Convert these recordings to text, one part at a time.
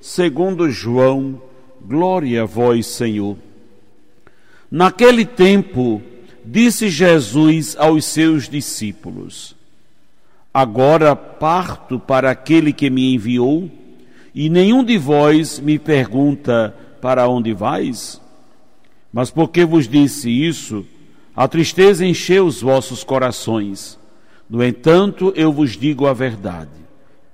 segundo João. Glória a vós, Senhor. Naquele tempo, disse Jesus aos seus discípulos: Agora parto para aquele que me enviou, e nenhum de vós me pergunta: Para onde vais? Mas porque vos disse isso, a tristeza encheu os vossos corações. No entanto, eu vos digo a verdade.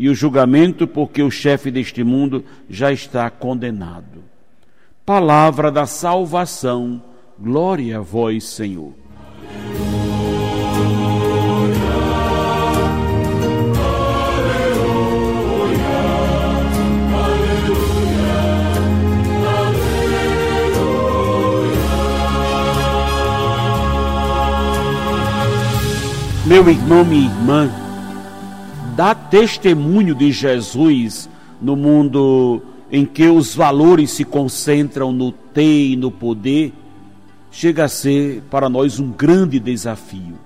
E o julgamento, porque o chefe deste mundo já está condenado. Palavra da salvação, glória a vós, Senhor. Meu irmão, minha irmã, dá testemunho de Jesus no mundo em que os valores se concentram no ter e no poder, chega a ser para nós um grande desafio.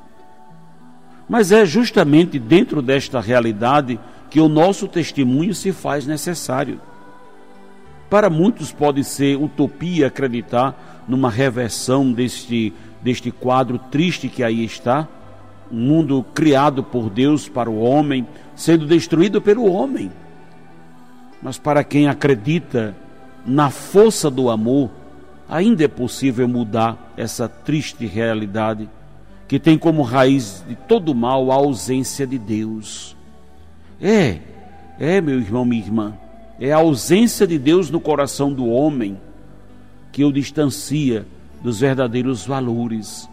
Mas é justamente dentro desta realidade que o nosso testemunho se faz necessário. Para muitos pode ser utopia acreditar numa reversão deste, deste quadro triste que aí está, um mundo criado por Deus para o homem, sendo destruído pelo homem. Mas para quem acredita na força do amor, ainda é possível mudar essa triste realidade que tem como raiz de todo mal a ausência de Deus. É, é, meu irmão, minha irmã, é a ausência de Deus no coração do homem que o distancia dos verdadeiros valores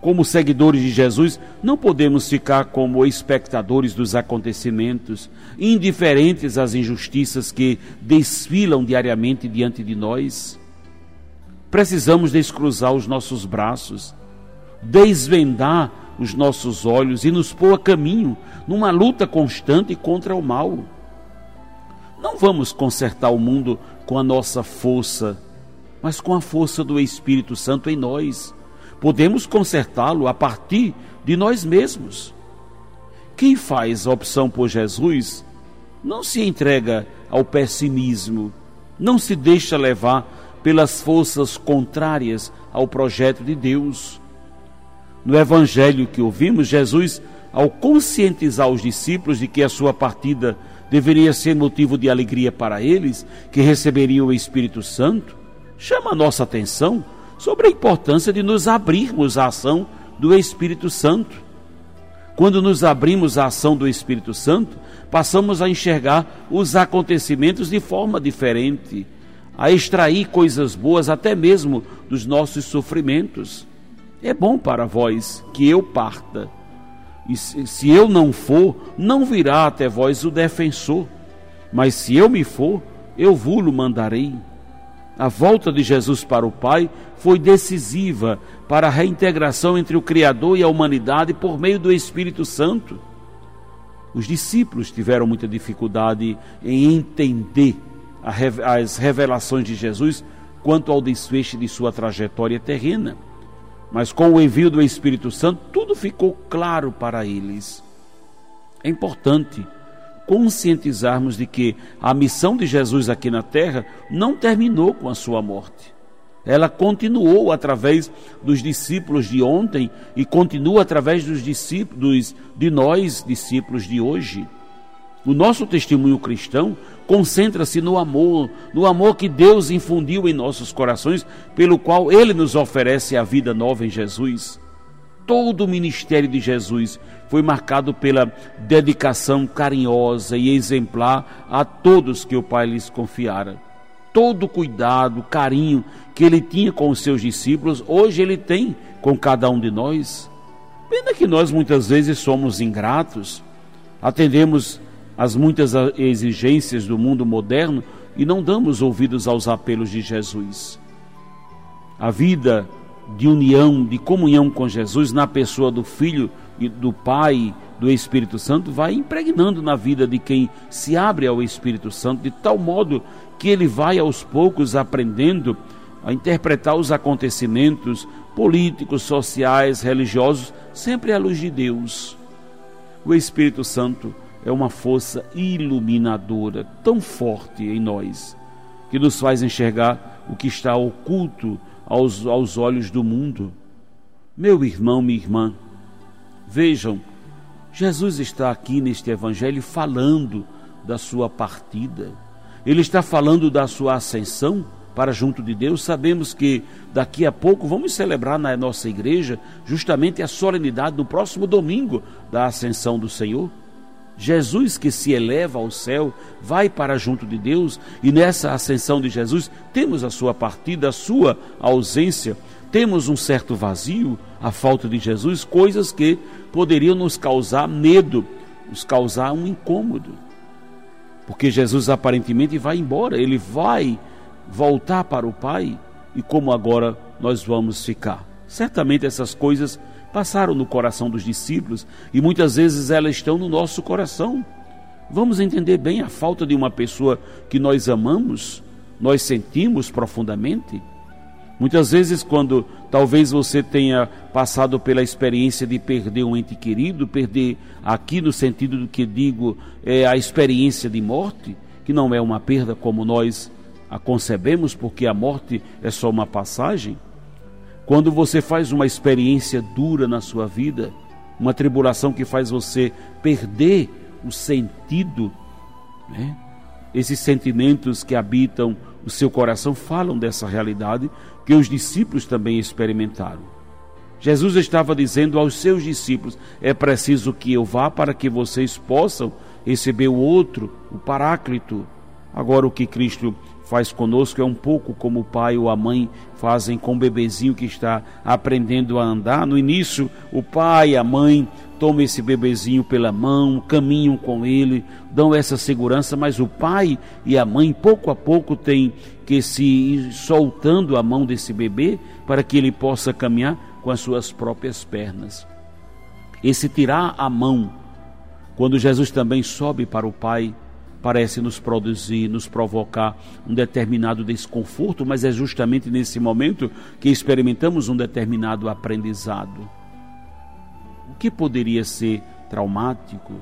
como seguidores de Jesus, não podemos ficar como espectadores dos acontecimentos, indiferentes às injustiças que desfilam diariamente diante de nós. Precisamos descruzar os nossos braços, desvendar os nossos olhos e nos pôr a caminho numa luta constante contra o mal. Não vamos consertar o mundo com a nossa força, mas com a força do Espírito Santo em nós Podemos consertá-lo a partir de nós mesmos. Quem faz a opção por Jesus não se entrega ao pessimismo, não se deixa levar pelas forças contrárias ao projeto de Deus. No evangelho que ouvimos, Jesus, ao conscientizar os discípulos de que a sua partida deveria ser motivo de alegria para eles, que receberiam o Espírito Santo, chama a nossa atenção sobre a importância de nos abrirmos à ação do Espírito Santo. Quando nos abrimos à ação do Espírito Santo, passamos a enxergar os acontecimentos de forma diferente, a extrair coisas boas até mesmo dos nossos sofrimentos. É bom para vós que eu parta. E se eu não for, não virá até vós o defensor. Mas se eu me for, eu vos mandarei. A volta de Jesus para o Pai foi decisiva para a reintegração entre o Criador e a humanidade por meio do Espírito Santo. Os discípulos tiveram muita dificuldade em entender as revelações de Jesus quanto ao desfecho de sua trajetória terrena. Mas com o envio do Espírito Santo, tudo ficou claro para eles. É importante conscientizarmos de que a missão de Jesus aqui na terra não terminou com a sua morte. Ela continuou através dos discípulos de ontem e continua através dos discípulos de nós, discípulos de hoje. O nosso testemunho cristão concentra-se no amor, no amor que Deus infundiu em nossos corações, pelo qual Ele nos oferece a vida nova em Jesus. Todo o ministério de Jesus foi marcado pela dedicação carinhosa e exemplar a todos que o Pai lhes confiara. Todo o cuidado, carinho que ele tinha com os seus discípulos, hoje ele tem com cada um de nós. Pena que nós muitas vezes somos ingratos, atendemos as muitas exigências do mundo moderno e não damos ouvidos aos apelos de Jesus. A vida de união, de comunhão com Jesus na pessoa do Filho e do Pai, do Espírito Santo, vai impregnando na vida de quem se abre ao Espírito Santo, de tal modo que ele vai aos poucos aprendendo a interpretar os acontecimentos políticos, sociais, religiosos, sempre à luz de Deus. O Espírito Santo é uma força iluminadora tão forte em nós, que nos faz enxergar o que está oculto aos, aos olhos do mundo. Meu irmão, minha irmã, vejam, Jesus está aqui neste Evangelho falando da sua partida, ele está falando da sua ascensão para junto de Deus. Sabemos que daqui a pouco vamos celebrar na nossa igreja justamente a solenidade do próximo domingo da ascensão do Senhor. Jesus que se eleva ao céu, vai para junto de Deus, e nessa ascensão de Jesus temos a sua partida, a sua ausência, temos um certo vazio, a falta de Jesus, coisas que poderiam nos causar medo, nos causar um incômodo. Porque Jesus aparentemente vai embora, ele vai voltar para o Pai, e como agora nós vamos ficar? Certamente essas coisas passaram no coração dos discípulos e muitas vezes elas estão no nosso coração. Vamos entender bem a falta de uma pessoa que nós amamos, nós sentimos profundamente. Muitas vezes, quando talvez você tenha passado pela experiência de perder um ente querido, perder aqui no sentido do que digo, é a experiência de morte, que não é uma perda como nós a concebemos, porque a morte é só uma passagem quando você faz uma experiência dura na sua vida, uma tribulação que faz você perder o sentido, né? esses sentimentos que habitam o seu coração falam dessa realidade que os discípulos também experimentaram. Jesus estava dizendo aos seus discípulos: é preciso que eu vá para que vocês possam receber o outro, o Paráclito. Agora, o que Cristo faz conosco é um pouco como o pai ou a mãe fazem com o bebezinho que está aprendendo a andar. No início, o pai e a mãe tomam esse bebezinho pela mão, caminham com ele, dão essa segurança, mas o pai e a mãe, pouco a pouco, têm que se ir soltando a mão desse bebê para que ele possa caminhar com as suas próprias pernas. Esse tirar a mão, quando Jesus também sobe para o pai, parece nos produzir, nos provocar um determinado desconforto, mas é justamente nesse momento que experimentamos um determinado aprendizado. O que poderia ser traumático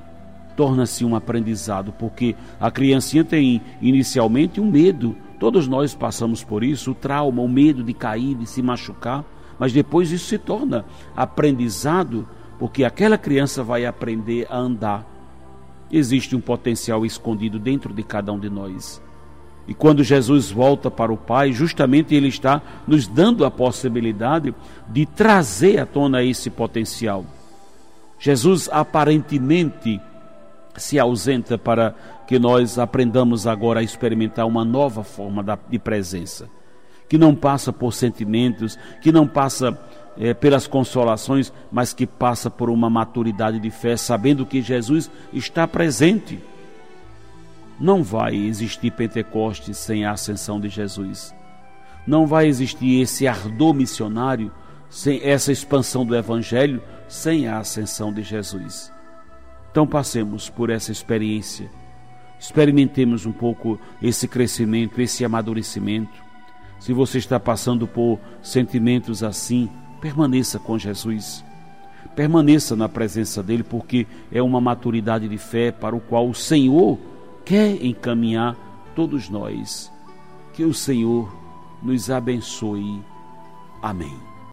torna-se um aprendizado, porque a criancinha tem inicialmente um medo. Todos nós passamos por isso, o trauma, o medo de cair, de se machucar, mas depois isso se torna aprendizado, porque aquela criança vai aprender a andar Existe um potencial escondido dentro de cada um de nós. E quando Jesus volta para o Pai, justamente Ele está nos dando a possibilidade de trazer à tona esse potencial. Jesus aparentemente se ausenta para que nós aprendamos agora a experimentar uma nova forma de presença, que não passa por sentimentos, que não passa é, pelas consolações, mas que passa por uma maturidade de fé, sabendo que Jesus está presente. Não vai existir Pentecostes sem a ascensão de Jesus. Não vai existir esse ardor missionário, sem essa expansão do Evangelho, sem a ascensão de Jesus. Então passemos por essa experiência, experimentemos um pouco esse crescimento, esse amadurecimento. Se você está passando por sentimentos assim, permaneça com Jesus. Permaneça na presença dele, porque é uma maturidade de fé para o qual o Senhor quer encaminhar todos nós. Que o Senhor nos abençoe. Amém.